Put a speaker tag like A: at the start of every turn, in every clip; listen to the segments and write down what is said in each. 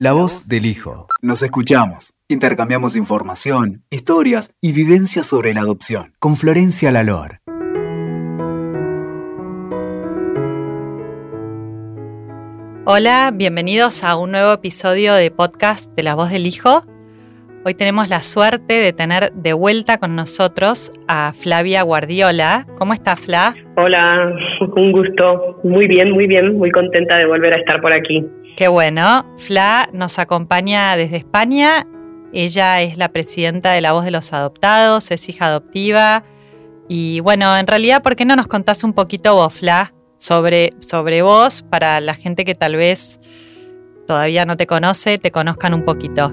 A: La voz del hijo. Nos escuchamos. Intercambiamos información, historias y vivencias sobre la adopción con Florencia Lalor.
B: Hola, bienvenidos a un nuevo episodio de podcast de La voz del hijo. Hoy tenemos la suerte de tener de vuelta con nosotros a Flavia Guardiola. ¿Cómo está Fla?
C: Hola, un gusto. Muy bien, muy bien, muy contenta de volver a estar por aquí.
B: Qué bueno. Fla nos acompaña desde España. Ella es la presidenta de La Voz de los Adoptados, es hija adoptiva. Y bueno, en realidad, ¿por qué no nos contás un poquito vos, Fla, sobre, sobre vos para la gente que tal vez todavía no te conoce, te conozcan un poquito?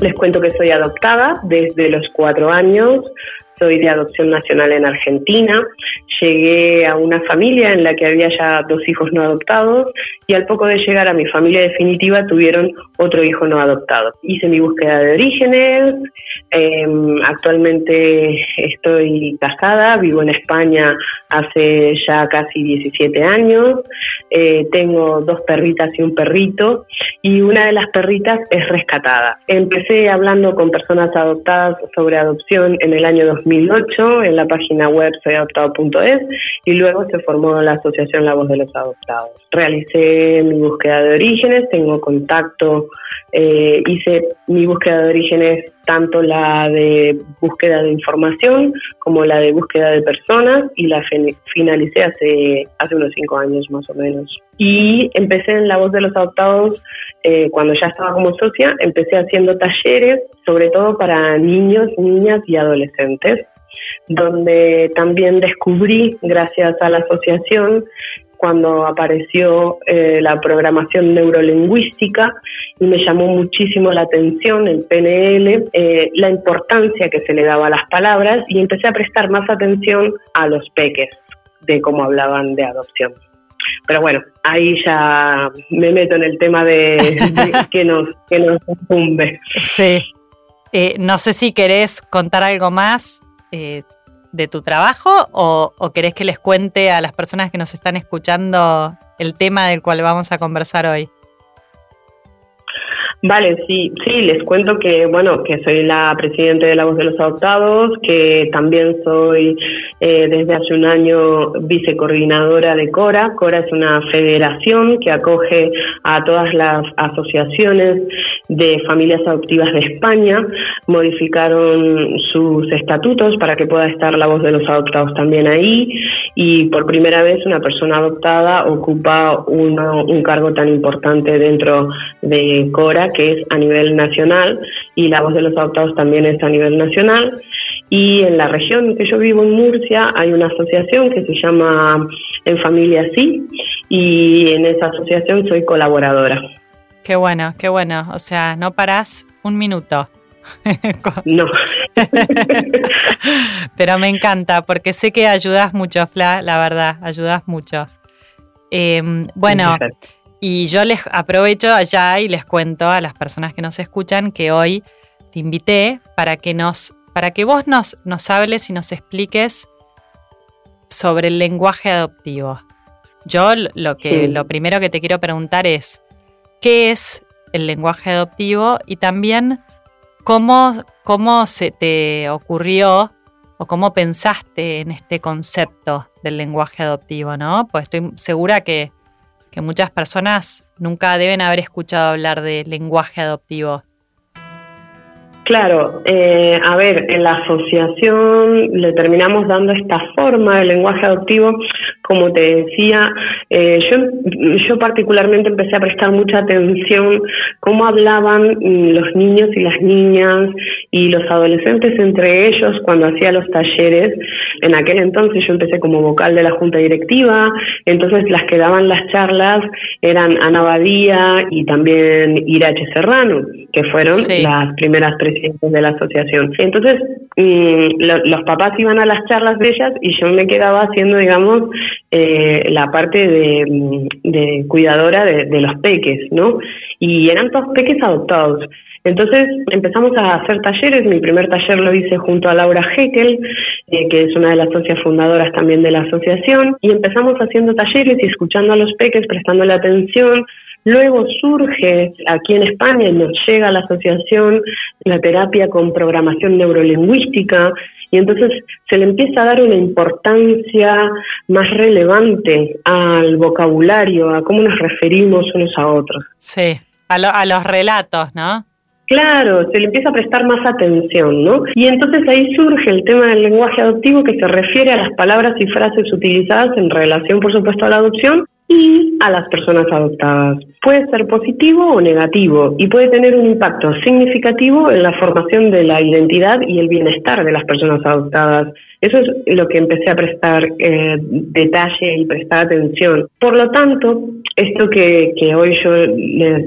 C: Les cuento que soy adoptada desde los cuatro años soy de adopción nacional en Argentina. Llegué a una familia en la que había ya dos hijos no adoptados y al poco de llegar a mi familia definitiva tuvieron otro hijo no adoptado. Hice mi búsqueda de orígenes, em, actualmente estoy casada, vivo en España hace ya casi 17 años, eh, tengo dos perritas y un perrito y una de las perritas es rescatada. Empecé hablando con personas adoptadas sobre adopción en el año 2008 en la página web soyadoptado.es y luego se formó la asociación La Voz de los Adoptados. Realicé mi búsqueda de orígenes, tengo contacto, eh, hice mi búsqueda de orígenes tanto la de búsqueda de información como la de búsqueda de personas y la finalicé hace, hace unos cinco años más o menos. Y empecé en La Voz de los Adoptados eh, cuando ya estaba como socia, empecé haciendo talleres, sobre todo para niños, niñas y adolescentes, donde también descubrí, gracias a la asociación, cuando apareció eh, la programación neurolingüística y me llamó muchísimo la atención el PNL, eh, la importancia que se le daba a las palabras y empecé a prestar más atención a los peques de cómo hablaban de adopción. Pero bueno, ahí ya me meto en el tema de, que nos que nos
B: Sí. Eh, no sé si querés contar algo más eh, de tu trabajo o, o querés que les cuente a las personas que nos están escuchando el tema del cual vamos a conversar hoy.
C: Vale, sí, sí, les cuento que, bueno, que soy la presidenta de la Voz de los Adoptados, que también soy eh, desde hace un año vicecoordinadora de CORA. CORA es una federación que acoge a todas las asociaciones de familias adoptivas de España. Modificaron sus estatutos para que pueda estar la Voz de los Adoptados también ahí y por primera vez una persona adoptada ocupa un cargo tan importante dentro de CORA que es a nivel nacional, y la voz de los adoptados también es a nivel nacional. Y en la región que yo vivo, en Murcia, hay una asociación que se llama En Familia Sí, y en esa asociación soy colaboradora.
B: Qué bueno, qué bueno. O sea, no parás un minuto.
C: no.
B: Pero me encanta porque sé que ayudas mucho, Fla, la verdad, ayudas mucho. Em, bueno, y yo les aprovecho allá y les cuento a las personas que nos escuchan que hoy te invité para que nos para que vos nos, nos hables y nos expliques sobre el lenguaje adoptivo. Yo lo que lo primero que te quiero preguntar es ¿qué es el lenguaje adoptivo? Y también cómo, cómo se te ocurrió o cómo pensaste en este concepto del lenguaje adoptivo, ¿no? Pues estoy segura que que muchas personas nunca deben haber escuchado hablar de lenguaje adoptivo.
C: Claro, eh, a ver, en la asociación le terminamos dando esta forma de lenguaje adoptivo, como te decía, eh, yo, yo particularmente empecé a prestar mucha atención cómo hablaban los niños y las niñas y los adolescentes entre ellos cuando hacía los talleres. En aquel entonces yo empecé como vocal de la junta directiva, entonces las que daban las charlas eran Ana Badía y también Irache Serrano, que fueron las primeras tres de la asociación. Entonces, mm, los papás iban a las charlas de ellas y yo me quedaba haciendo, digamos, eh, la parte de, cuidadora de, los peques, ¿no? Y eran todos peques adoptados. Entonces empezamos a hacer talleres. Mi primer taller lo hice junto a Laura Heckel, eh, que es una de las socias fundadoras también de la asociación, y empezamos haciendo talleres y escuchando a los peques, prestándole atención, Luego surge aquí en España y nos llega a la asociación la terapia con programación neurolingüística y entonces se le empieza a dar una importancia más relevante al vocabulario, a cómo nos referimos unos a otros.
B: Sí, a, a los relatos, ¿no?
C: Claro, se le empieza a prestar más atención, ¿no? Y entonces ahí surge el tema del lenguaje adoptivo que se refiere a las palabras y frases utilizadas en relación, por supuesto, a la adopción y a las personas adoptadas. Puede ser positivo o negativo y puede tener un impacto significativo en la formación de la identidad y el bienestar de las personas adoptadas. Eso es lo que empecé a prestar eh, detalle y prestar atención. Por lo tanto, esto que, hoy yo les,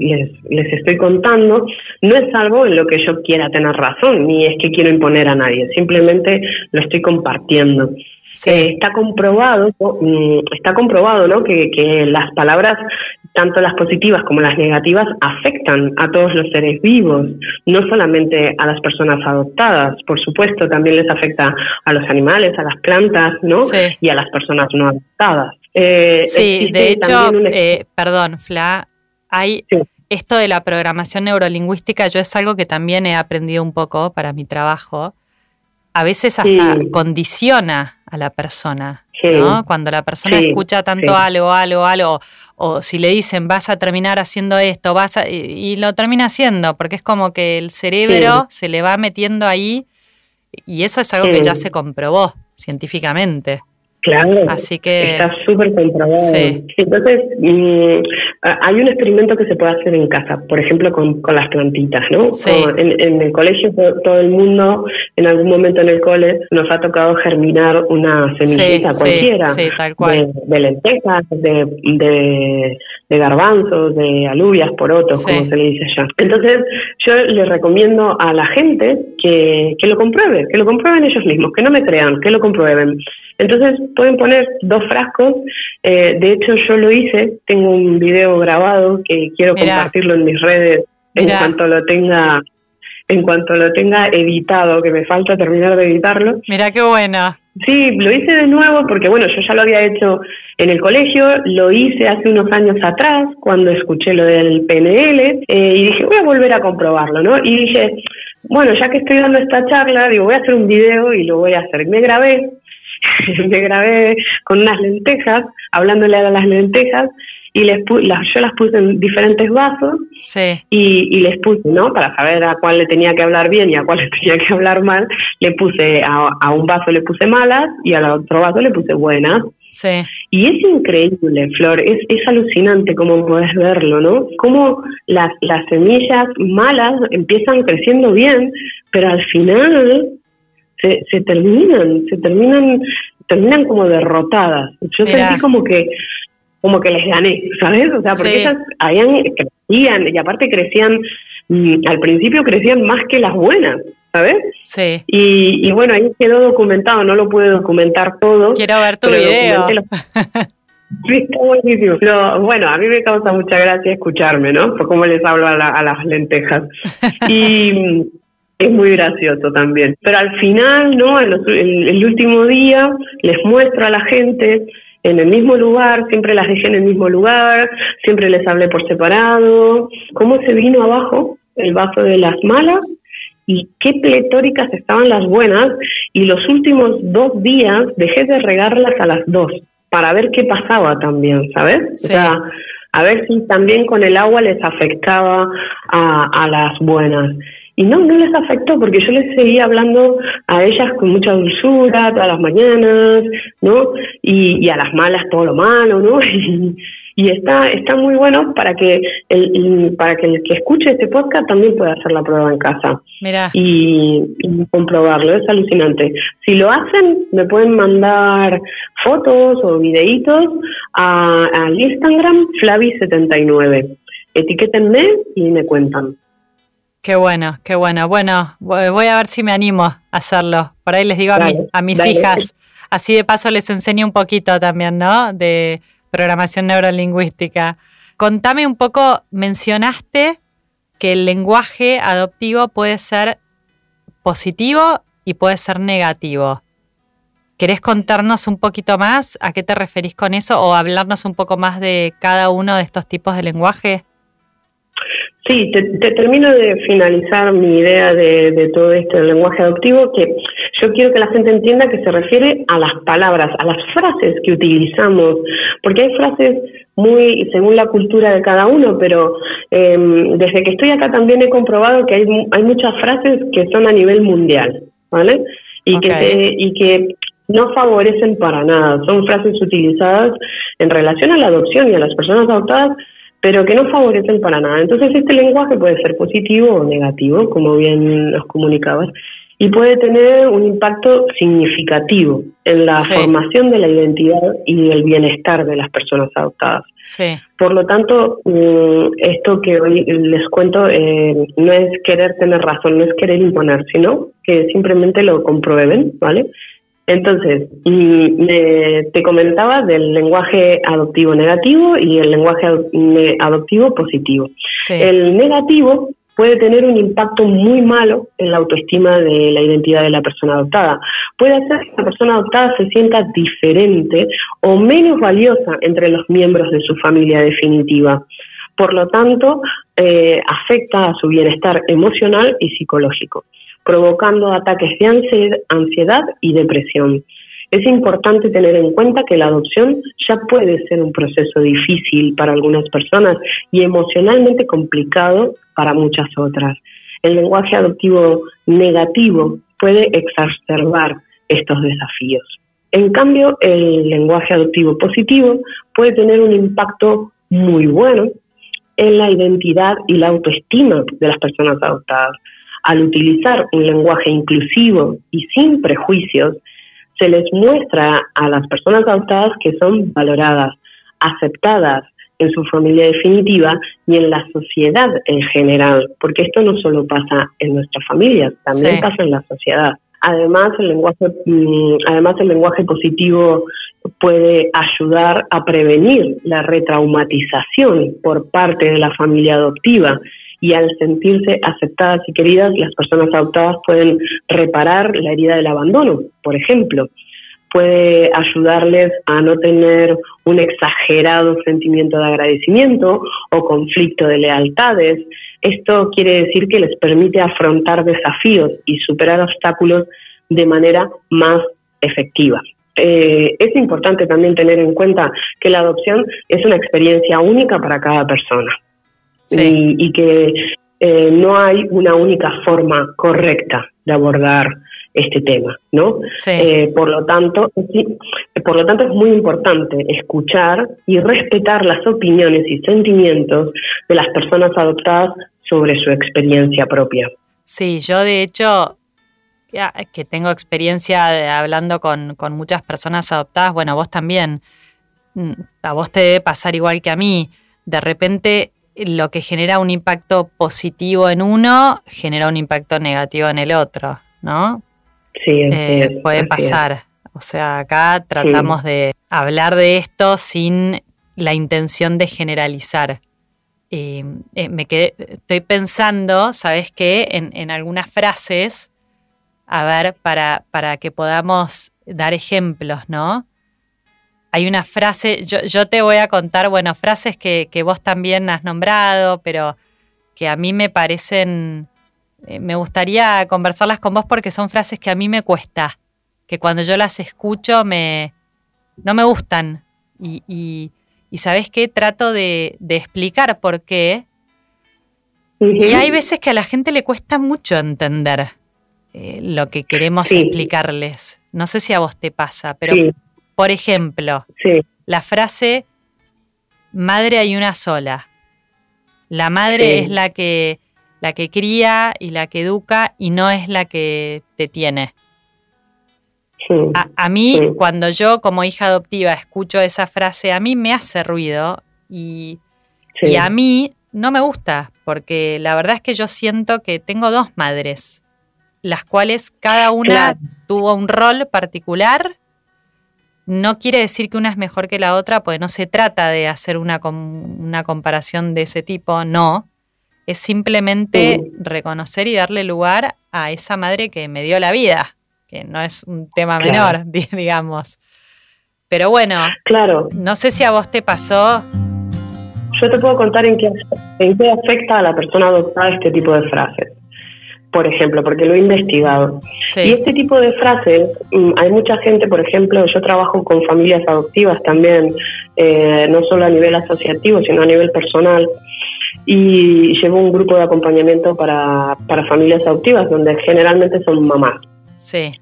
C: les, estoy contando no es algo en lo que yo quiera tener razón, ni es que quiero imponer a nadie, simplemente lo estoy compartiendo. Eh, está comprobado, mm, está comprobado, ¿no? Que, que, las palabras, tanto las positivas como las negativas, afectan a todos los seres vivos, no solamente a las personas adoptadas. Por supuesto, también les afecta a los animales, a las plantas, ¿no? Y a las personas no adoptadas.
B: Eh, sí, de hecho, eh, perdón, Fla, hay esto de la programación neurolingüística, yo es algo que también he aprendido un poco para mi trabajo. A veces hasta condiciona a la persona, ¿no? Cuando la persona escucha tanto algo, algo, algo, o si le dicen vas a terminar haciendo esto, vas a, y, lo termina haciendo, porque es como que el cerebro se le va metiendo ahí y eso es algo que ya se comprobó científicamente.
C: Claro, Así que, está súper comprobado. Entonces, mm, hay un experimento que se puede hacer en casa, por ejemplo, con, las plantitas, ¿no? En, el colegio, todo, el mundo, en algún momento en el cole, nos ha tocado germinar una semillita cualquiera. De, lentejas, de, de, garbanzos, de alubias, porotos, como se le dice allá. Entonces, yo les recomiendo a la gente que, que lo compruebe, que lo comprueben ellos mismos, que no me crean, que lo comprueben. Entonces pueden poner dos frascos. Eh, de hecho, yo lo hice. Tengo un video grabado que quiero compartirlo en mis redes en cuanto lo tenga en cuanto lo tenga editado, que me falta terminar de editarlo.
B: Mira qué buena.
C: Sí, lo hice de nuevo porque, bueno, yo ya lo había hecho en el colegio, lo hice hace unos años atrás, cuando escuché lo del PNL, eh, y dije, voy a volver a comprobarlo, ¿no? Y dije, bueno, ya que estoy dando esta charla, digo, voy a hacer un video y lo voy a hacer. Me grabé me grabé con unas lentejas, hablándole a las lentejas, y les las, yo las puse en diferentes vasos y, les puse, ¿no? Para saber a cuál le tenía que hablar bien y a cuál le tenía que hablar mal, le puse a, un vaso le puse malas y al otro vaso le puse buenas.
B: Sí.
C: Y es increíble, Flor, es, es alucinante cómo puedes verlo, ¿no? Cómo las, las semillas malas empiezan creciendo bien, pero al final se, se terminan, se terminan, terminan como derrotadas. Yo sentí como que como que les gané, ¿sabes? O sea, porque esas habían, crecían, y aparte crecían, mm, al principio crecían más que las buenas, ¿sabes?
B: Sí.
C: Y, y bueno, ahí quedó documentado, no lo pude documentar todo.
B: Quiero ver tu video.
C: Sí, está buenísimo. Pero, bueno, a mí me causa mucha gracia escucharme, ¿no? Por cómo les hablo a, a las lentejas. Y es muy gracioso también. Pero al final, ¿no? el, último día les muestro a la gente en el mismo lugar, siempre las dejé en el mismo lugar, siempre les hablé por separado, cómo se vino abajo el vaso de las malas y qué pletóricas estaban las buenas y los últimos dos días dejé de regarlas a las dos para ver qué pasaba también, ¿sabes? O sea, a ver si también con el agua les afectaba a, a las buenas. Y no, no les afectó porque yo les seguía hablando a ellas con mucha dulzura todas las mañanas, ¿no? Y, a las malas todo lo malo, ¿no? Y, está, está muy bueno para que el, para que el que escuche este podcast también pueda hacer la prueba en casa.
B: Mira.
C: Y, comprobarlo, es alucinante. Si lo hacen, me pueden mandar fotos o videitos al Instagram Flavi79. Etiquétenme y me cuentan.
B: Qué bueno, qué bueno. Bueno, voy a ver si me animo a hacerlo. Por ahí les digo a, mis hijas, Así de paso les enseño un poquito también, ¿no? De programación neurolingüística. Contame un poco, mencionaste que el lenguaje adoptivo puede ser positivo y puede ser negativo. ¿Querés contarnos un poquito más a qué te referís con eso o hablarnos un poco más de cada uno de estos tipos de lenguaje?
C: Sí, te, termino de finalizar mi idea de, todo este lenguaje adoptivo, que yo quiero que la gente entienda que se refiere a las palabras, a las frases que utilizamos, porque hay frases muy según la cultura de cada uno, pero em, desde que estoy acá también he comprobado que hay, hay muchas frases que son a nivel mundial, ¿vale? Y, que y que no favorecen para nada, son frases utilizadas en relación a la adopción y a las personas adoptadas pero que no favorecen para nada. Entonces este lenguaje puede ser positivo o negativo, como bien nos comunicabas, y puede tener un impacto significativo en la formación de la identidad y del bienestar de las personas adoptadas. Por lo tanto, mm, esto que hoy les cuento eh, no es querer tener razón, no es querer imponer, sino que simplemente lo comprueben, ¿vale? Entonces, te comentaba del lenguaje adoptivo negativo y el lenguaje adoptivo positivo. El negativo puede tener un impacto muy malo en la autoestima de la identidad de la persona adoptada. Puede hacer que la persona adoptada se sienta diferente o menos valiosa entre los miembros de su familia definitiva. Por lo tanto, eh, afecta a su bienestar emocional y psicológico provocando ataques de ansiedad y depresión. Es importante tener en cuenta que la adopción ya puede ser un proceso difícil para algunas personas y emocionalmente complicado para muchas otras. El lenguaje adoptivo negativo puede exacerbar estos desafíos. En cambio, el lenguaje adoptivo positivo puede tener un impacto muy bueno en la identidad y la autoestima de las personas adoptadas. Al utilizar un lenguaje inclusivo y sin prejuicios, se les muestra a las personas adoptadas que son valoradas, aceptadas en su familia definitiva y en la sociedad en general, porque esto no solo pasa en nuestras familias, también pasa en la sociedad. Además, el lenguaje, mm, además el lenguaje positivo puede ayudar a prevenir la retraumatización por parte de la familia adoptiva y al sentirse aceptadas y queridas, las personas adoptadas pueden reparar la herida del abandono, por ejemplo. Puede ayudarles a no tener un exagerado sentimiento de agradecimiento o conflicto de lealtades. Esto quiere decir que les permite afrontar desafíos y superar obstáculos de manera más efectiva. Eh, es importante también tener en cuenta que la adopción es una experiencia única para cada persona y, que eh, no hay una única forma correcta de abordar este tema, ¿no? Eh, por lo tanto, por lo tanto es muy importante escuchar y respetar las opiniones y sentimientos de las personas adoptadas sobre su experiencia propia.
B: Sí, yo de hecho que tengo experiencia hablando con, con muchas personas adoptadas, bueno, vos también, mm, a vos te debe pasar igual que a mí. De repente lo que genera un impacto positivo en uno genera un impacto negativo en el otro, ¿no?
C: Sí, eh,
B: puede pasar. O sea, acá tratamos de hablar de esto sin la intención de generalizar. Eh, me quedé, estoy pensando, ¿sabes qué? En, algunas frases, a ver, para, para que podamos dar ejemplos, ¿no? Hay una frase, yo, te voy a contar, bueno, frases que, vos también has nombrado, pero que a mí me parecen, eh, me gustaría conversarlas con vos porque son frases que a mí me cuesta, que cuando yo las escucho me, no me gustan. Y, y, ¿sabés qué? Trato de, explicar por qué. Y hay veces que a la gente le cuesta mucho entender eh, lo que queremos explicarles. No sé si a vos te pasa, pero... Por ejemplo, la frase madre hay una sola. La madre es la que, la que cría y la que educa y no es la que te tiene. A, mí, cuando yo como hija adoptiva escucho esa frase, a mí me hace ruido y, a mí no me gusta, porque la verdad es que yo siento que tengo dos madres, las cuales cada una tuvo un rol particular no quiere decir que una es mejor que la otra, porque no se trata de hacer una, una comparación de ese tipo, no. Es simplemente reconocer y darle lugar a esa madre que me dio la vida, que no es un tema menor, digamos. Pero bueno, claro. no sé si a vos te pasó.
C: Yo te puedo contar en qué, en qué afecta a la persona adoptada este tipo de frases por ejemplo, porque lo he investigado. Y este tipo de frases, mm, hay mucha gente, por ejemplo, yo trabajo con familias adoptivas también, eh, no solo a nivel asociativo, sino a nivel personal, y llevo un grupo de acompañamiento para, para familias adoptivas, donde generalmente son mamás.
B: Sí.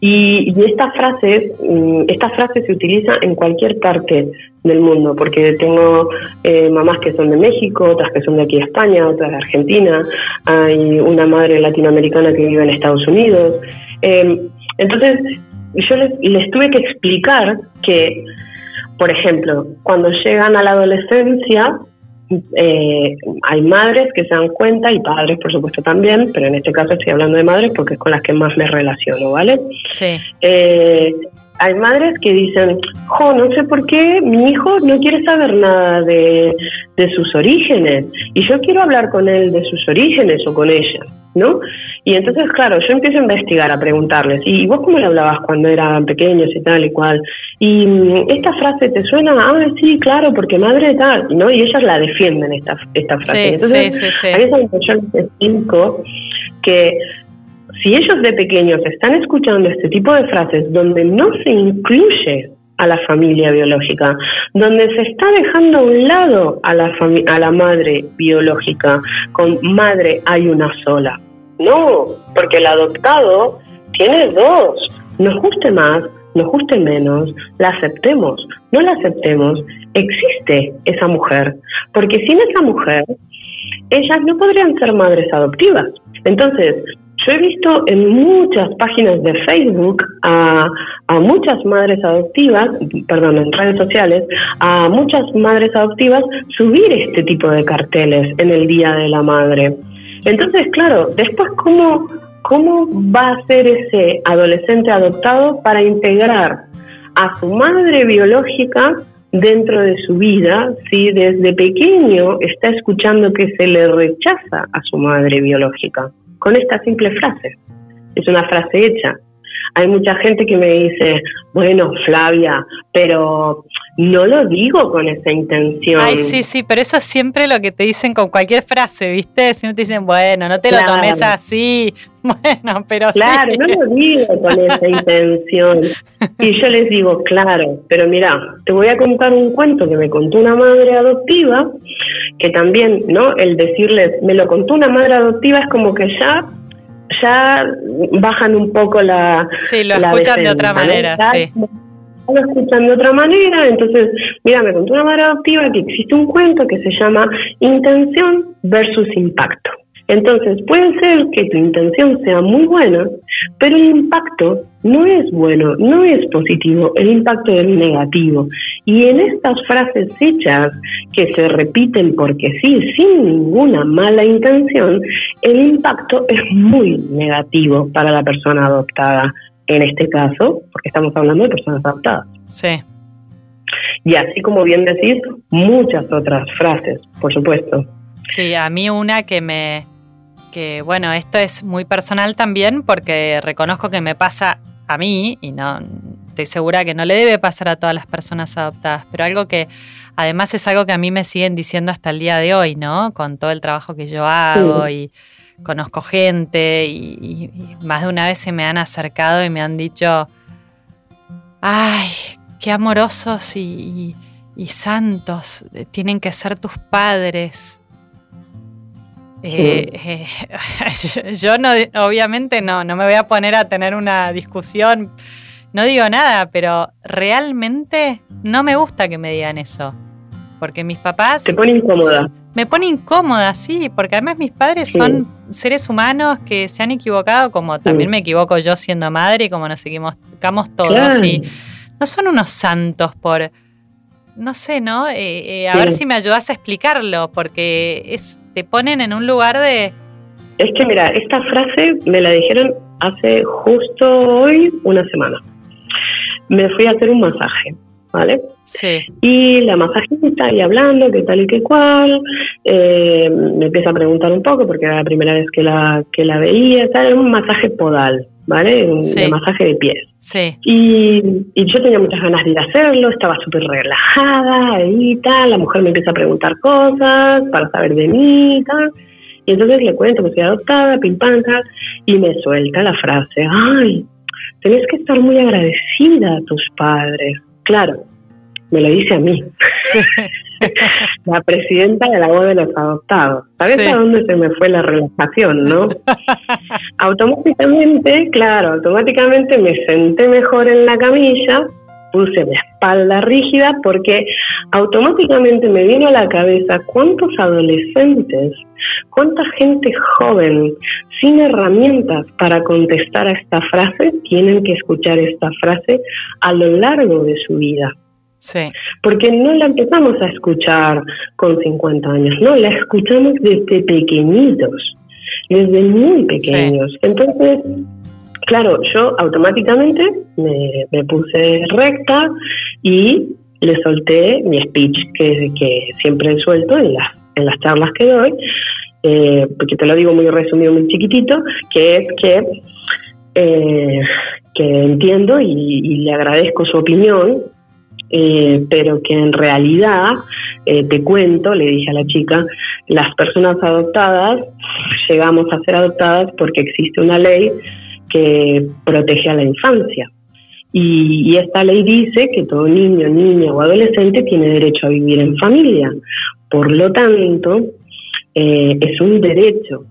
C: Y, esta frase, mm, esta frase se utiliza en cualquier parte del mundo, porque tengo eh, mamás que son de México, otras que son de aquí de España, otras de Argentina, hay una madre latinoamericana que vive en Estados Unidos. Em, entonces, yo les tuve que explicar que, por ejemplo, cuando llegan a la adolescencia, eh, hay madres que se dan cuenta y padres, por supuesto, también, pero en este caso estoy hablando de madres porque es con las que más me relaciono, ¿vale?
B: Sí.
C: Eh, hay madres que dicen, jo, no sé por qué mi hijo no quiere saber nada de, sus orígenes y yo quiero hablar con él de sus orígenes o con ella, ¿no? Y entonces, claro, yo empiezo a investigar, a preguntarles, ¿y vos cómo le hablabas cuando eran pequeños y tal y cual? Y mm, esta frase te suena, ah, sí, claro, porque madre tal, ¿no? Y ellas la defienden esta, esta frase. entonces, sí, sí, sí. a veces yo les explico que si ellos de pequeños están escuchando este tipo de frases donde no se incluye a la familia biológica, donde se está dejando a un lado a la, madre biológica, con madre hay una sola. No, porque el adoptado tiene dos. Nos guste más, nos guste menos, la aceptemos, no la aceptemos, existe esa mujer. Porque sin esa mujer, ellas no podrían ser madres adoptivas. Entonces, yo he visto en muchas páginas de Facebook a, muchas madres adoptivas, perdón, en redes sociales, a muchas madres adoptivas subir este tipo de carteles en el Día de la Madre. Entonces, claro, después, ¿cómo, cómo va a ser ese adolescente adoptado para integrar a su madre biológica dentro de su vida si desde pequeño está escuchando que se le rechaza a su madre biológica? Con esta simple frase. Es una frase hecha. Hay mucha gente que me dice, bueno, Flavia, pero no lo digo con esa intención.
B: Ay, sí, sí, pero eso es siempre lo que te dicen con cualquier frase, ¿viste? Siempre te dicen, bueno, no te lo tomes así. Bueno, pero
C: Claro, no lo digo con esa intención. Y yo les digo, claro, pero mira, te voy a contar un cuento que me contó una madre adoptiva, que también, ¿no? El decirles, me lo contó una madre adoptiva es como que ya ya bajan un poco la.
B: Sí, lo escuchan de otra manera, sí
C: escuchan de otra manera, entonces, mira, me contó una madre adoptiva que existe un cuento que se llama intención versus impacto. Entonces, puede ser que tu intención sea muy buena, pero el impacto no es bueno, no es positivo, el impacto es negativo. Y en estas frases hechas que se repiten porque sí, sin ninguna mala intención, el impacto es muy negativo para la persona adoptada en este caso, porque estamos hablando de personas adoptadas.
B: Sí.
C: Y así como bien decís, muchas otras frases, por supuesto.
B: Sí, a mí una que me, que bueno, esto es muy personal también porque reconozco que me pasa a mí y no estoy segura que no le debe pasar a todas las personas adoptadas, pero algo que además es algo que a mí me siguen diciendo hasta el día de hoy, ¿no? Con todo el trabajo que yo hago y conozco gente y, más de una vez se me han acercado y me han dicho, ay, qué amorosos y, santos tienen que ser tus padres. Eh, eh, yo no, obviamente no, no me voy a poner a tener una discusión, no digo nada, pero realmente no me gusta que me digan eso. Porque mis papás...
C: Te pone incómoda.
B: Me pone incómoda, sí, porque además mis padres son seres humanos que se han equivocado, como también me equivoco yo siendo madre, como nos equivocamos todos. Y no son unos santos por, no sé, ¿no? Eh, eh, a ver si me ayudas a explicarlo, porque es, te ponen en un lugar de...
C: Es que mira, esta frase me la dijeron hace justo hoy una semana. me fui a hacer un masaje. ¿Vale?
B: Sí.
C: Y la masajista ahí hablando, qué tal y qué cual, eh, me empieza a preguntar un poco porque era la primera vez que la, que la veía, era un masaje podal, ¿vale? Un masaje de pies.
B: Sí.
C: Y, y, yo tenía muchas ganas de ir a hacerlo, estaba súper relajada y tal, la mujer me empieza a preguntar cosas para saber de mí y tal. Y entonces le cuento que soy adoptada, pim y me suelta la frase, ay, tenés que estar muy agradecida a tus padres. Claro, me lo dice a mí. la presidenta de la voz de los adoptados. ¿Sabes a dónde se me fue la relajación, no? automáticamente, claro, automáticamente me senté mejor en la camilla puse espalda rígida porque automáticamente me vino a la cabeza cuántos adolescentes, cuánta gente joven sin herramientas para contestar a esta frase tienen que escuchar esta frase a lo largo de su vida.
B: Sí.
C: Porque no la empezamos a escuchar con 50 años, no, la escuchamos desde pequeñitos, desde muy pequeños. Entonces, Claro, yo automáticamente me, puse recta y le solté mi speech que, que siempre suelto en las, en las charlas que doy, eh, porque te lo digo muy resumido, muy chiquitito, que es que, eh, que entiendo y, le agradezco su opinión, eh, pero que en realidad, te cuento, le dije a la chica, las personas adoptadas llegamos a ser adoptadas porque existe una ley protege a la infancia. Y, esta ley dice que todo niño, niña o adolescente tiene derecho a vivir en familia. Por lo tanto, eh, es un derecho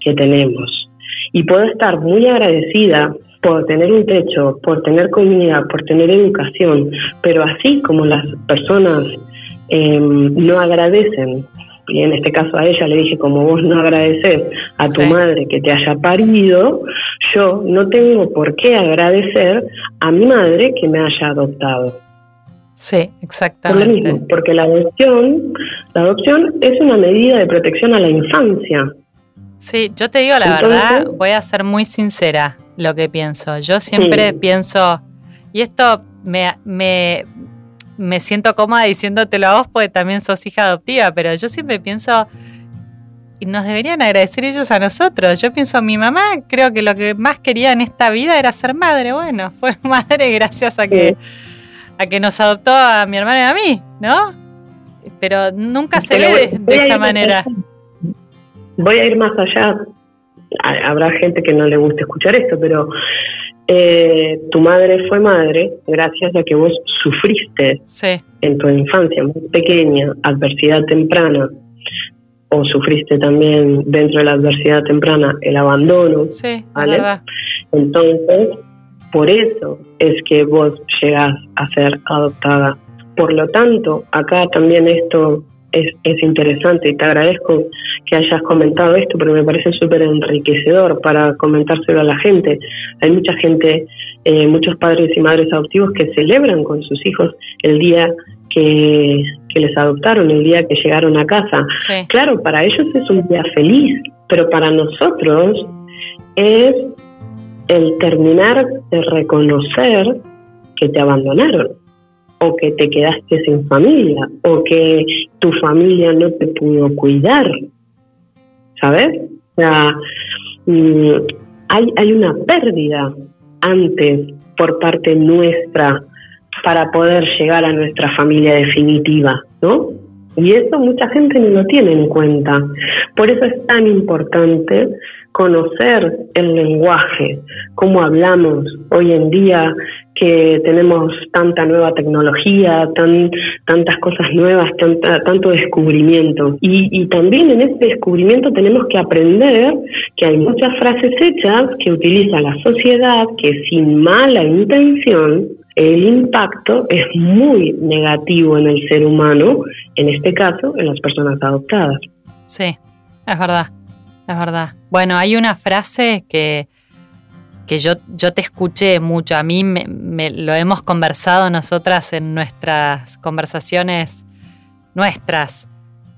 C: que tenemos. Y puedo estar muy agradecida por tener un techo, por tener comida, por tener educación, pero así como las personas em, no agradecen y en este caso a ella le dije, como vos no agradeces a tu madre que te haya parido, yo no tengo por qué agradecer a mi madre que me haya adoptado.
B: Sí, exactamente.
C: porque la adopción, la adopción es una medida de protección a la infancia.
B: Sí, yo te digo la verdad, voy a ser muy sincera lo que pienso. Yo siempre pienso, y esto me, me, me siento cómoda diciéndotelo a vos porque también sos hija adoptiva, pero yo siempre pienso, y nos deberían agradecer ellos a nosotros. Yo pienso, mi mamá creo que lo que más quería en esta vida era ser madre. Bueno, fue madre gracias a que, a que nos adoptó a mi hermana y a mí, ¿no? Pero nunca se ve de, esa manera.
C: Voy a ir más allá. Habrá gente que no le guste escuchar esto, pero eh, tu madre fue madre gracias a que vos sufriste en tu infancia muy pequeña, adversidad temprana, o sufriste también dentro de la adversidad temprana el abandono.
B: Sí, ¿vale?
C: Entonces, por eso es que vos llegás a ser adoptada. Por lo tanto, acá también esto es, es interesante y te agradezco que hayas comentado esto, porque me parece súper enriquecedor para comentárselo a la gente. Hay mucha gente, eh, muchos padres y madres adoptivos que celebran con sus hijos el día que, les adoptaron, el día que llegaron a casa. Claro, para ellos es un día feliz, pero para nosotros es el terminar de reconocer que te abandonaron o que te quedaste sin familia, o que tu familia no te pudo cuidar, ¿sabes? O sea, mm, hay, hay una pérdida antes por parte nuestra para poder llegar a nuestra familia definitiva, ¿no? Y eso mucha gente no lo tiene en cuenta. Por eso es tan importante conocer el lenguaje, cómo hablamos hoy en día, que tenemos tanta nueva tecnología, tan, tantas cosas nuevas, tanta, tanto descubrimiento. Y, y también en este descubrimiento tenemos que aprender que hay muchas frases hechas que utiliza la sociedad que sin mala intención el impacto es muy negativo en el ser humano, en este caso en las personas adoptadas.
B: Sí, es verdad, es verdad. Bueno, hay una frase que, que yo, yo te escuché mucho, a mí me, lo hemos conversado nosotras en nuestras conversaciones nuestras,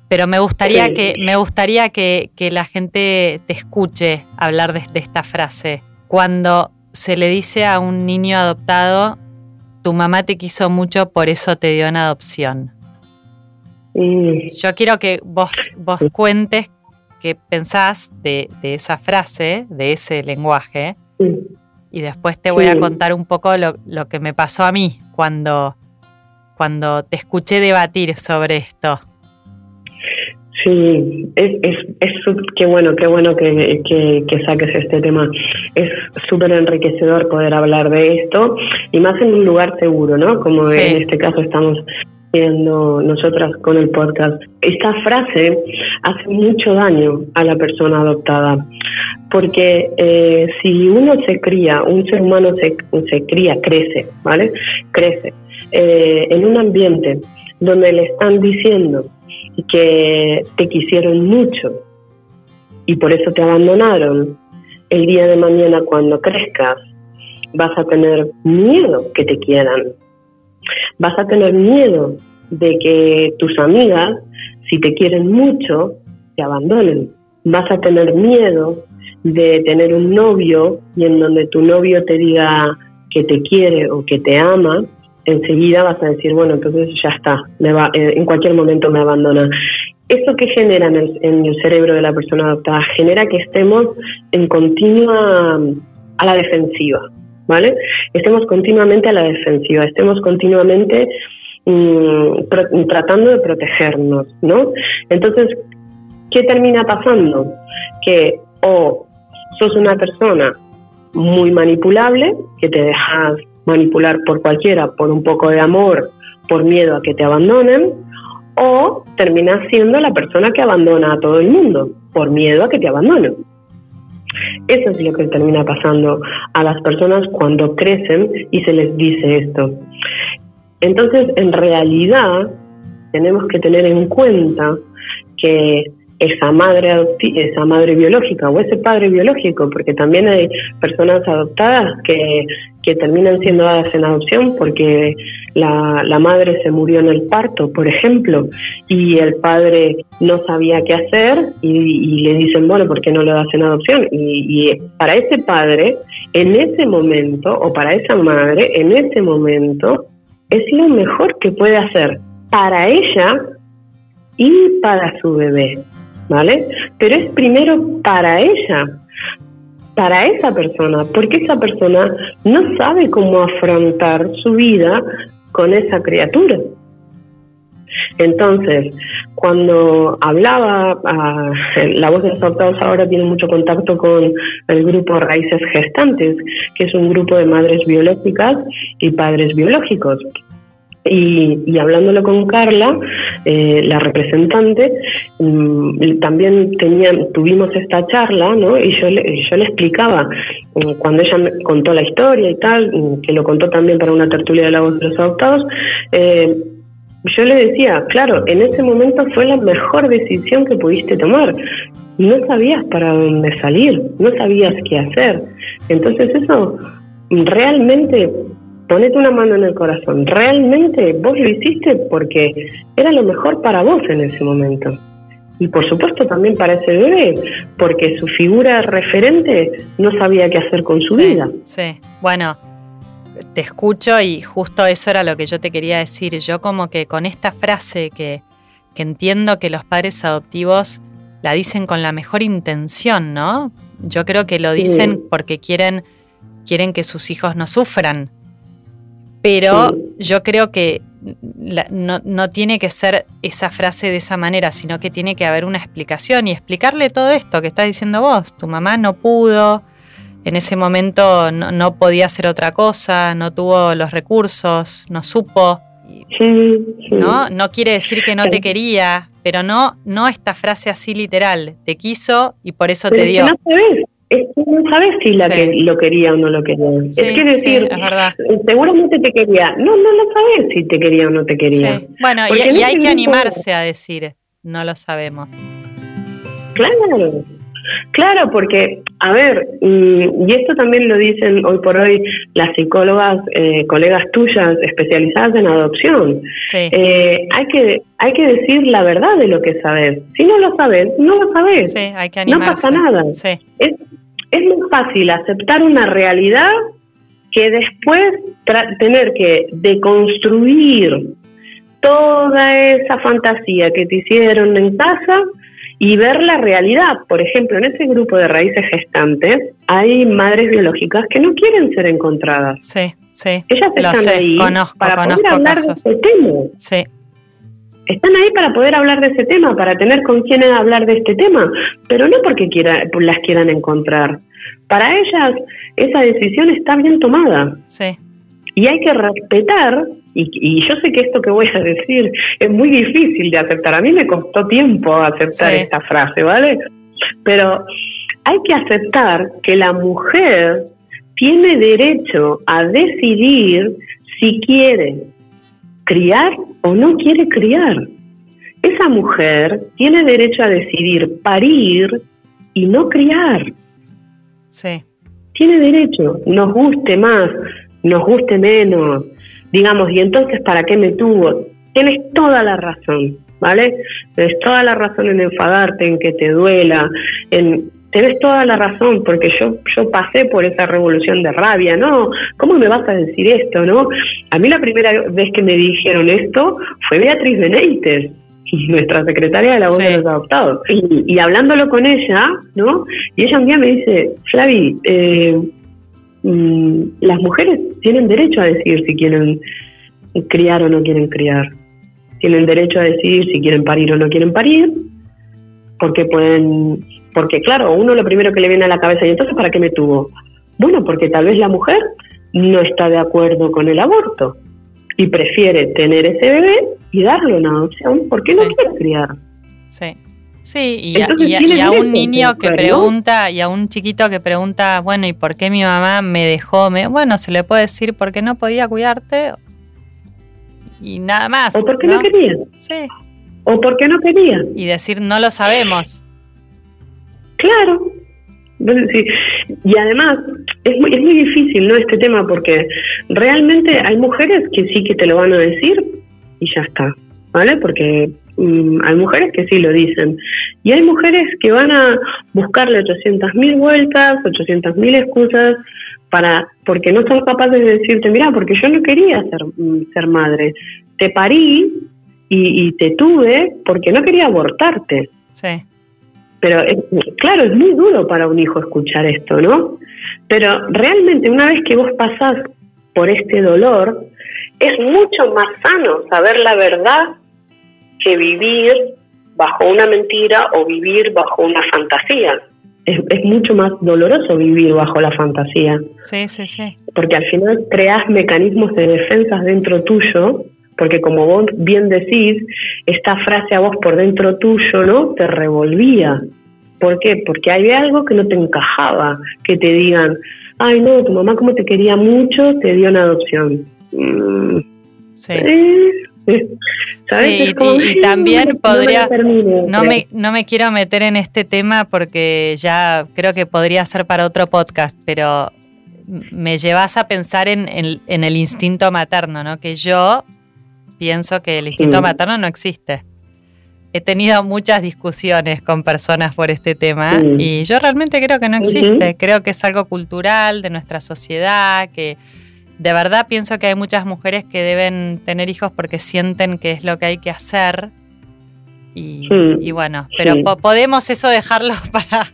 B: pero me gustaría, que, me gustaría que, la gente te escuche hablar de, de esta frase. Cuando se le dice a un niño adoptado, tu mamá te quiso mucho, por eso te dio en adopción. Yo quiero que vos, vos cuentes qué pensás de, de esa frase, de ese lenguaje, Y después te voy a contar un poco lo, lo que me pasó a mí cuando, cuando te escuché debatir sobre esto.
C: Sí, es, es, es qué bueno, qué bueno que, que, que saques este tema. Es súper enriquecedor poder hablar de esto y más en un lugar seguro, ¿no? Como
B: Sí.
C: en este caso estamos viendo nosotras con el podcast. Esta frase hace mucho daño a la persona adoptada porque eh, si uno se cría, un ser humano se, se cría, crece, ¿vale? Crece eh, en un ambiente donde le están diciendo que te quisieron mucho y por eso te abandonaron, el día de mañana cuando crezcas vas a tener miedo que te quieran. Vas a tener miedo de que tus amigas, si te quieren mucho, te abandonen. Vas a tener miedo de tener un novio y en donde tu novio te diga que te quiere o que te ama, enseguida vas a decir, bueno, entonces ya está, me va, eh, en cualquier momento me abandona. ¿Esto qué genera en el, en el cerebro de la persona adoptada? Genera que estemos en continua a la defensiva, ¿vale? Estemos continuamente a la defensiva, estemos continuamente mm, tratando de protegernos, ¿no? Entonces, ¿qué termina pasando? Que o sos una persona muy manipulable, que te dejas manipular por cualquiera, por un poco de amor, por miedo a que te abandonen, o terminas siendo la persona que abandona a todo el mundo, por miedo a que te abandonen. Eso es lo que termina pasando a las personas cuando crecen y se les dice esto. Entonces, en realidad, tenemos que tener en cuenta que esa madre esa madre biológica o ese padre biológico, porque también hay personas adoptadas que, que terminan siendo dadas en adopción porque la, la madre se murió en el parto, por ejemplo, y el padre no sabía qué hacer y, y le dicen, bueno, ¿por qué no lo das en adopción? Y, y para ese padre, en ese momento, o para esa madre, en ese momento, es lo mejor que puede hacer para ella y para su bebé, ¿vale? Pero es primero para ella, para esa persona, porque esa persona no sabe cómo afrontar su vida con esa criatura. Entonces, cuando hablaba, ah, la voz de los ahora tiene mucho contacto con el grupo Raíces Gestantes, que es un grupo de madres biológicas y padres biológicos. Y, y hablándolo con Carla, eh, la representante, mm, también tenían, tuvimos esta charla, ¿no? Y yo le, yo le explicaba, mm, cuando ella me contó la historia y tal, mm, que lo contó también para una tertulia de la voz de los adoptados, eh, yo le decía, claro, en ese momento fue la mejor decisión que pudiste tomar. No sabías para dónde salir, no sabías qué hacer. Entonces eso realmente ponete una mano en el corazón. Realmente vos lo hiciste porque era lo mejor para vos en ese momento. Y por supuesto también para ese bebé, porque su figura referente no sabía qué hacer con su
B: sí,
C: vida.
B: Sí, bueno, te escucho y justo eso era lo que yo te quería decir. Yo como que con esta frase que, que entiendo que los padres adoptivos la dicen con la mejor intención, ¿no? Yo creo que lo dicen
C: Sí.
B: porque quieren, quieren que sus hijos no sufran. Pero yo creo que la- no, no tiene que ser esa frase de esa manera, sino que tiene que haber una explicación y explicarle todo esto que estás diciendo vos. Tu mamá no pudo, en ese momento no, no podía hacer otra cosa, no tuvo los recursos, no supo.
C: Sí, sí.
B: ¿no? No quiere decir que no te quería, pero no, no esta frase así literal. Te quiso y por eso
C: Pero
B: te dio.
C: no sabes, es que no sabes si la
B: Sí.
C: que lo quería o no lo quería.
B: Sí,
C: es que
B: sí,
C: decir,
B: es verdad.
C: seguramente te quería. No, no lo sabes si te quería o no te quería.
B: Sí. Bueno, y, hay que animarse a decir, no lo sabemos.
C: Claro, claro, porque, a ver, mm, y esto también lo dicen hoy por hoy las psicólogas, eh, colegas tuyas especializadas en adopción.
B: Sí,
C: Eh, hay que hay que decir la verdad de lo que sabes. Si no lo sabes, no lo sabes.
B: sí, hay que
C: no
B: animarse.
C: pasa nada.
B: Sí,
C: Es, es muy fácil aceptar una realidad que después tener que deconstruir toda esa fantasía que te hicieron en casa y ver la realidad. Por ejemplo, en ese grupo de raíces gestantes hay madres biológicas que no quieren ser encontradas.
B: Sí, sí.
C: Ellas están ahí para poder hablar de ese tema.
B: Sí.
C: Están ahí para poder hablar de ese tema, para tener con quién hablar de este tema, pero no porque quiera, las quieran encontrar. Para ellas esa decisión está bien tomada.
B: Sí.
C: Y hay que respetar, y, yo sé que esto que voy a decir es muy difícil de aceptar. A mí me costó tiempo aceptar esta frase, ¿vale? Pero hay que aceptar que la mujer tiene derecho a decidir si quiere criar o no quiere criar. Esa mujer tiene derecho a decidir parir y no criar.
B: Sí.
C: Tiene derecho, nos guste más, nos guste menos, digamos, y entonces, ¿para qué me tuvo? Tienes toda la razón, ¿vale? Tienes toda la razón en enfadarte, en que te duela, en tenés toda la razón, porque yo, yo pasé por esa revolución de rabia, ¿no? ¿Cómo me vas a decir esto, no? A mí la primera vez que me dijeron esto fue Beatriz Benítez, nuestra secretaria de la voz de los adoptados. Y, hablándolo con ella, ¿no? Y ella un día me dice, Flavi, eh, mm, las mujeres tienen derecho a decir si quieren criar o no quieren criar. Tienen derecho a decidir si quieren parir o no quieren parir, porque pueden porque claro, uno lo primero que le viene a la cabeza, ¿y entonces para qué me tuvo? Bueno, porque tal vez la mujer no está de acuerdo con el aborto y prefiere tener ese bebé y darle una adopción porque no quiere criar.
B: Sí. Sí, y, a, un niño que pregunta, y a un chiquito que pregunta, bueno, ¿y por qué mi mamá me dejó? Me, bueno, se le puede decir porque no podía cuidarte y nada más.
C: O porque no, no quería.
B: Sí.
C: O porque no quería.
B: Y decir, no lo sabemos.
C: Claro. Y además, es muy, es muy difícil, ¿no? Este tema, porque realmente hay mujeres que sí que te lo van a decir y ya está, ¿vale? Porque mm, hay mujeres que sí lo dicen. Y hay mujeres que van a buscarle 800.000 vueltas, 800.000 excusas, para porque no son capaces de decirte, mira, porque yo no quería ser, mm, ser madre. Te parí y, y te tuve porque no quería abortarte.
B: Sí.
C: Pero claro, es muy duro para un hijo escuchar esto, ¿no? Pero realmente una vez que vos pasás por este dolor, es mucho más sano saber la verdad que vivir bajo una mentira o vivir bajo una fantasía. Es, es, mucho más doloroso vivir bajo la fantasía.
B: Sí, sí, sí.
C: Porque al final creas mecanismos de defensa dentro tuyo porque como vos bien decís, esta frase a vos por dentro tuyo, ¿no? Te revolvía. ¿Por qué? Porque hay algo que no te encajaba, que te digan, ay no, tu mamá como te quería mucho, te dio una adopción. Mm.
B: Sí. Sí, y, también podría, no me, no me quiero meter en este tema porque ya creo que podría ser para otro podcast, pero me llevas a pensar en, en el instinto materno, ¿no? Que yo pienso que el instinto materno no existe. He tenido muchas discusiones con personas por este tema y yo realmente creo que no existe. Creo que es algo cultural de nuestra sociedad, que de verdad pienso que hay muchas mujeres que deben tener hijos porque sienten que es lo que hay que hacer. Y, bueno, pero podemos eso dejarlo para,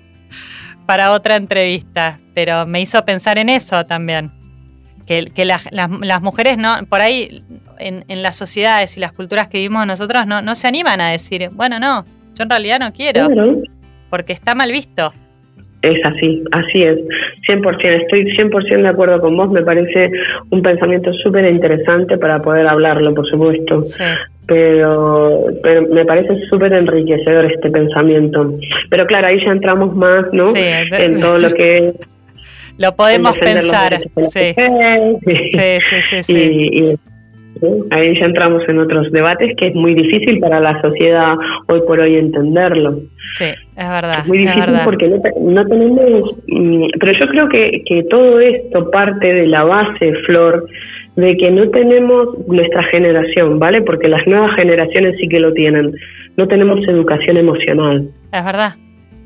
B: para otra entrevista. Pero me hizo pensar en eso también. Que, las mujeres no, por ahí en, las sociedades y las culturas que vivimos nosotros no, no se animan a decir, bueno, no, yo en realidad no quiero, porque está mal visto.
C: Es así, así es, 100%, estoy 100% de acuerdo con vos, me parece un pensamiento súper interesante para poder hablarlo, por supuesto. Pero, pero me parece súper enriquecedor este pensamiento. Pero claro, ahí ya entramos más, ¿no? en todo lo que
B: Lo podemos pensar, sí. Sí, sí, sí,
C: Ahí ya entramos en otros debates que es muy difícil para la sociedad hoy por hoy entenderlo.
B: Sí, es verdad.
C: Es muy difícil porque no, tenemos, mm, pero yo creo que, que todo esto parte de la base, Flor, de que no tenemos nuestra generación, ¿vale? Porque las nuevas generaciones sí que lo tienen. No tenemos educación emocional.
B: Es verdad.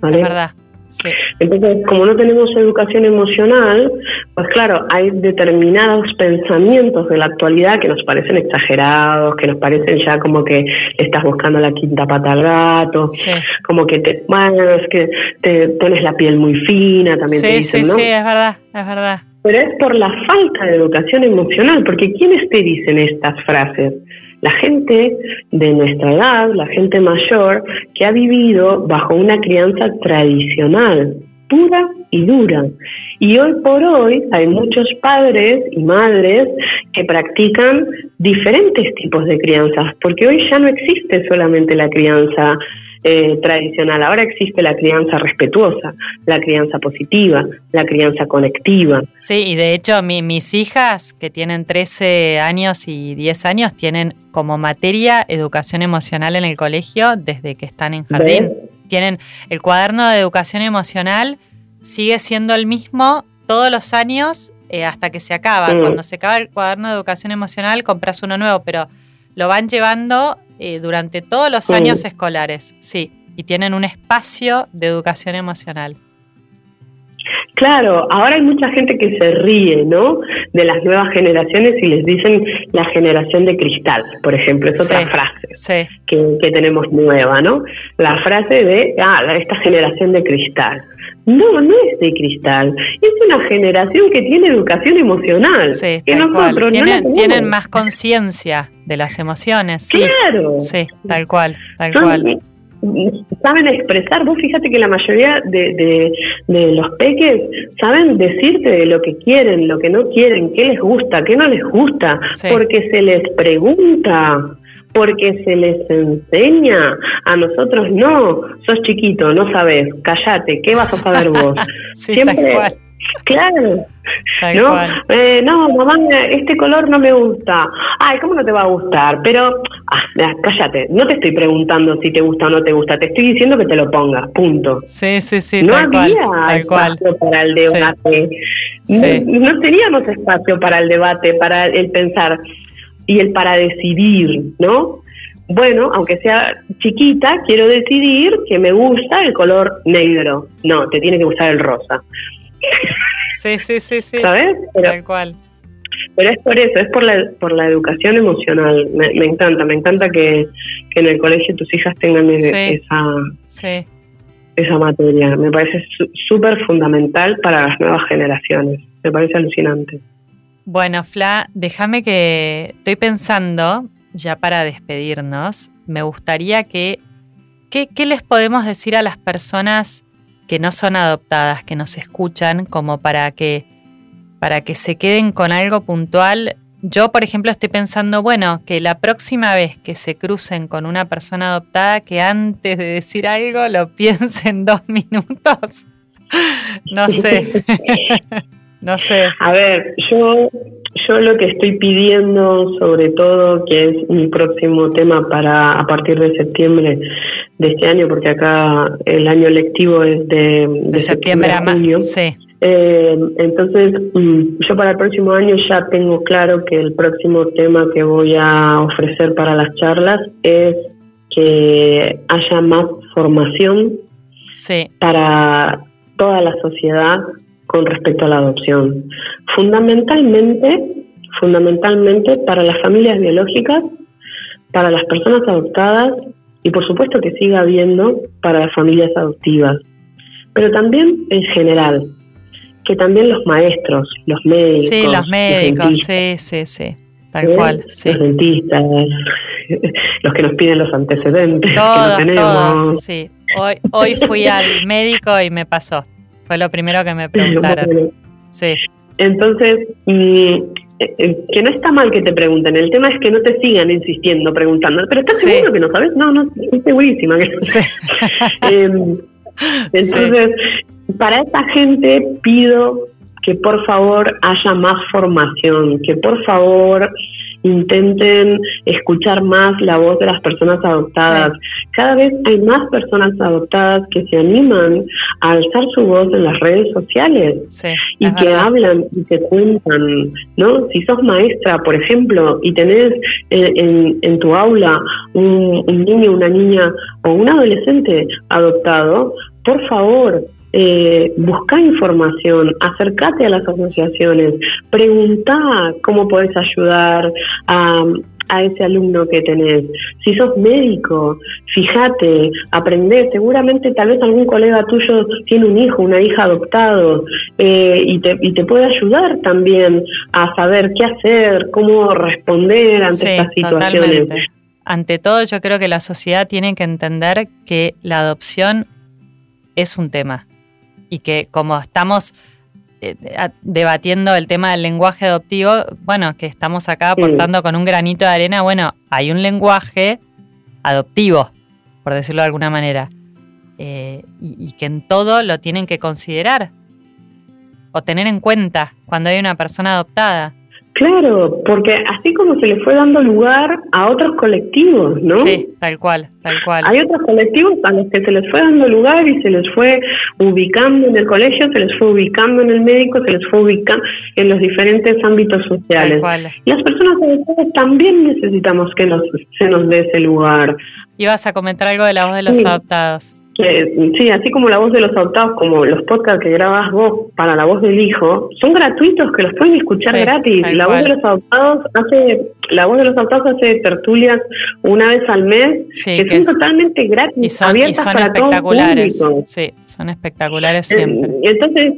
B: ¿vale? Es verdad.
C: Entonces, como no tenemos educación emocional, pues claro, hay determinados pensamientos de la actualidad que nos parecen exagerados, que nos parecen ya como que estás buscando la quinta pata al gato, como que te, bueno, es que te pones la piel muy fina, también te dicen,
B: ¿no? Sí, sí, es verdad, es verdad.
C: Pero es por la falta de educación emocional, porque ¿quiénes te dicen estas frases? La gente de nuestra edad, la gente mayor, que ha vivido bajo una crianza tradicional, pura y dura. Y hoy por hoy hay muchos padres y madres que practican diferentes tipos de crianzas, porque hoy ya no existe solamente la crianza eh, tradicional. Ahora existe la crianza respetuosa, la crianza positiva, la crianza conectiva.
B: Sí, y de hecho mis hijas que tienen 13 años y 10 años tienen como materia educación emocional en el colegio desde que están en jardín. Tienen el cuaderno de educación emocional, sigue siendo el mismo todos los años eh, hasta que se acaba. Mm. Cuando se acaba el cuaderno de educación emocional compras uno nuevo, pero lo van llevando eh, durante todos los años escolares, sí, y tienen un espacio de educación emocional.
C: Claro, ahora hay mucha gente que se ríe, ¿no? De las nuevas generaciones y les dicen la generación de cristal, por ejemplo, es otra frase Que, que, tenemos nueva, ¿no? La frase de, ah, esta generación de cristal. No, no es de cristal, es una generación que tiene educación emocional.
B: Sí, que nosotros tienen, tienen más conciencia de las emociones. Sí.
C: Claro.
B: Sí, tal cual, tal cual
C: saben expresar. Vos fíjate que la mayoría de, de, los peques saben decirte lo que quieren, lo que no quieren, qué les gusta, qué no les gusta, porque se les pregunta, porque se les enseña. A nosotros no, sos chiquito, no sabes, cállate, ¿qué vas a saber vos?
B: Siempre,
C: Claro. ¿No? Eh, no, mamá, este color no me gusta. Ay, ¿cómo no te va a gustar? Pero, ah, cállate, no te estoy preguntando si te gusta o no te gusta, te estoy diciendo que te lo pongas, punto.
B: Sí, sí, sí.
C: No había espacio para el debate. No, teníamos espacio para el debate, para el pensar y el para decidir, ¿no? Bueno, aunque sea chiquita, quiero decidir que me gusta el color negro. No, te tiene que gustar el rosa.
B: Sí, sí, sí, sí.
C: ¿Sabes?
B: Pero, Tal cual.
C: Pero es por eso, es por la, por la educación emocional. Me, encanta, me encanta que, en el colegio tus hijas tengan esa, esa materia. Me parece súper fundamental para las nuevas generaciones. Me parece alucinante.
B: Bueno, Fla, déjame que estoy pensando, ya para despedirnos, me gustaría que, ¿qué les podemos decir a las personas que no son adoptadas, que nos escuchan, como para que, para que se queden con algo puntual. Yo, por ejemplo, estoy pensando, bueno, que la próxima vez que se crucen con una persona adoptada, que antes de decir algo lo piensen dos minutos. no sé. no sé.
C: A ver, yo, yo lo que estoy pidiendo, sobre todo, que es mi próximo tema para a partir de septiembre, de este año, porque acá el año lectivo es de, septiembre, a junio.
B: Sí.
C: Eh, entonces, mm, yo para el próximo año ya tengo claro que el próximo tema que voy a ofrecer para las charlas es que haya más formación
B: sí.
C: para toda la sociedad con respecto a la adopción. Fundamentalmente, fundamentalmente para las familias biológicas, para las personas adoptadas y por supuesto que siga habiendo para las familias adoptivas, pero también en general, que también los maestros, los médicos.
B: Sí, los médicos, sí, sí, sí, tal ¿Eh? cual. Sí.
C: Los dentistas, los que nos piden los antecedentes.
B: Todos, que no todos, sí. Hoy, hoy fui al médico y me pasó. Fue lo primero que me preguntaron. Sí.
C: Entonces, eh, eh, que no está mal que te pregunten, el tema es que no te sigan insistiendo, preguntando, pero ¿estás seguro que no sabes? No, no, estoy segurísima que em, entonces, para esa gente pido que por favor haya más formación, que por favor intenten escuchar más la voz de las personas adoptadas. Cada vez hay más personas adoptadas que se animan a alzar su voz en las redes sociales y que hablan y que cuentan, ¿no? Si sos maestra, por ejemplo, y tenés en, en, tu aula un, un niño, una niña o un adolescente adoptado, por favor, eh, busca información, acércate a las asociaciones, pregunta cómo puedes ayudar a, a ese alumno que tenés. Si sos médico, fíjate, aprende. Seguramente tal vez algún colega tuyo tiene un hijo, una hija adoptado eh, y, te, y te puede ayudar también a saber qué hacer, cómo responder ante estas situaciones.
B: Ante todo, yo creo que la sociedad tiene que entender que la adopción es un tema y que como estamos eh, debatiendo el tema del lenguaje adoptivo, bueno, que estamos acá aportando con un granito de arena, bueno, hay un lenguaje adoptivo, por decirlo de alguna manera, eh, y, y que en todo lo tienen que considerar o tener en cuenta cuando hay una persona adoptada.
C: Claro, porque así como se le fue dando lugar a otros colectivos, ¿no?
B: Sí, tal cual, tal cual.
C: Hay otros colectivos a los que se les fue dando lugar y se les fue ubicando en el colegio, se les fue ubicando en el médico, se les fue ubicando en los diferentes ámbitos sociales. Tal cual. Las personas adoptadas también necesitamos que nos, se nos dé ese lugar.
B: Ibas a comentar algo de la voz de los adoptados
C: sí, así como la voz de los adoptados, como los podcasts que grabas vos para la voz del hijo, son gratuitos, que los pueden escuchar gratis. La voz de los adoptados hace, la voz de los adoptados hace tertulias una vez al mes, que, son totalmente gratis, y son, abiertas para espectaculares.
B: sí, son espectaculares siempre.
C: Entonces,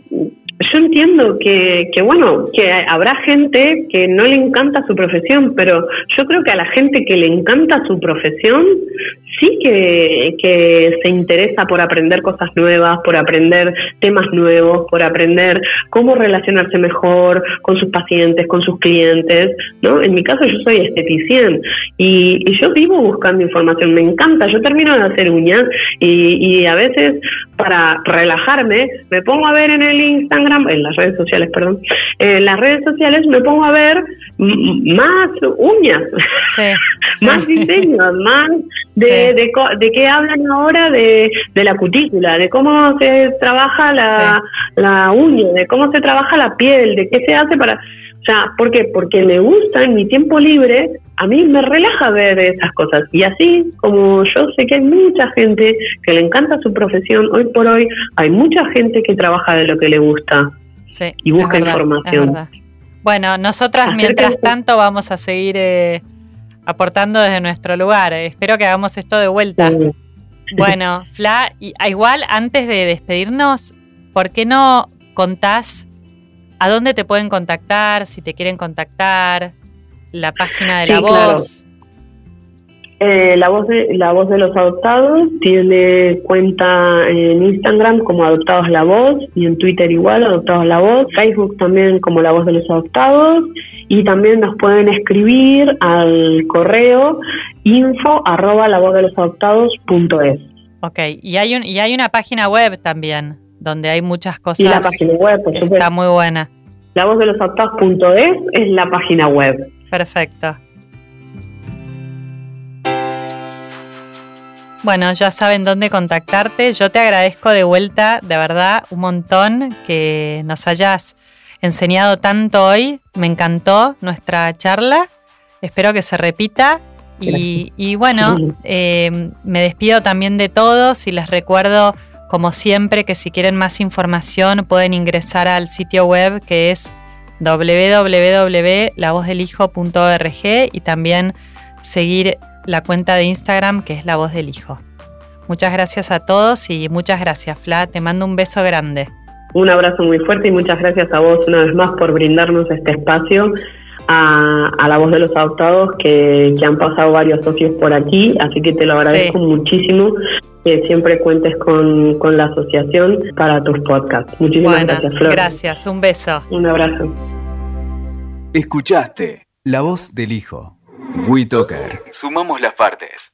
C: yo entiendo que, bueno, que habrá gente que no le encanta su profesión, pero yo creo que a la gente que le encanta su profesión, sí que, que se interesa por aprender cosas nuevas, por aprender temas nuevos, por aprender cómo relacionarse mejor con sus pacientes, con sus clientes, ¿no? En mi caso yo soy esteticien y, y yo vivo buscando información, me encanta, yo termino de hacer uñas y, y a veces para relajarme me pongo a ver en el Instagram en las redes sociales, perdón, en las redes sociales me pongo a ver más uñas, más diseños, más de, de, qué hablan ahora de, de, la cutícula, de cómo se trabaja la, la uña, de cómo se trabaja la piel, de qué se hace para... O sea, ¿por qué? Porque me gusta en mi tiempo libre, a mí me relaja ver esas cosas. Y así como yo sé que hay mucha gente que le encanta su profesión, hoy por hoy hay mucha gente que trabaja de lo que le gusta sí, y busca información.
B: Bueno, nosotras mientras tanto vamos a seguir eh, aportando desde nuestro lugar. Espero que hagamos esto de vuelta. Bueno, Fla, y, ah, igual antes de despedirnos, ¿por qué no contás ¿A dónde te pueden contactar si te quieren contactar? La página de la voz.
C: Eh, la voz de la voz de los adoptados tiene cuenta en Instagram como Adoptados la Voz y en Twitter igual Adoptados la Voz, Facebook también como La Voz de los Adoptados y también nos pueden escribir al correo info arroba la voz de los adoptados punto es.
B: Ok, y hay un y hay una página web también donde hay muchas cosas.
C: Y la página web, por
B: Está muy buena.
C: La voz de los es es la página web.
B: Perfecto. Bueno, ya saben dónde contactarte. Yo te agradezco de vuelta, de verdad, un montón que nos hayas enseñado tanto hoy. Me encantó nuestra charla. Espero que se repita. Y, bueno, eh, me despido también de todos y les recuerdo como siempre, que si quieren más información pueden ingresar al sitio web que es www.lavozdelhijo.org y también seguir la cuenta de Instagram que es La Voz del Hijo. Muchas gracias a todos y muchas gracias, Fla. Te mando un beso grande.
C: Un abrazo muy fuerte y muchas gracias a vos una vez más por brindarnos este espacio a, la voz de los adoptados que, han pasado varios socios por aquí, así que te lo agradezco muchísimo que siempre cuentes con, la asociación para tus podcasts. Muchísimas gracias, Flor.
B: Gracias, un beso.
C: Un abrazo.
A: Escuchaste La Voz del Hijo. WeToker. Sumamos las partes.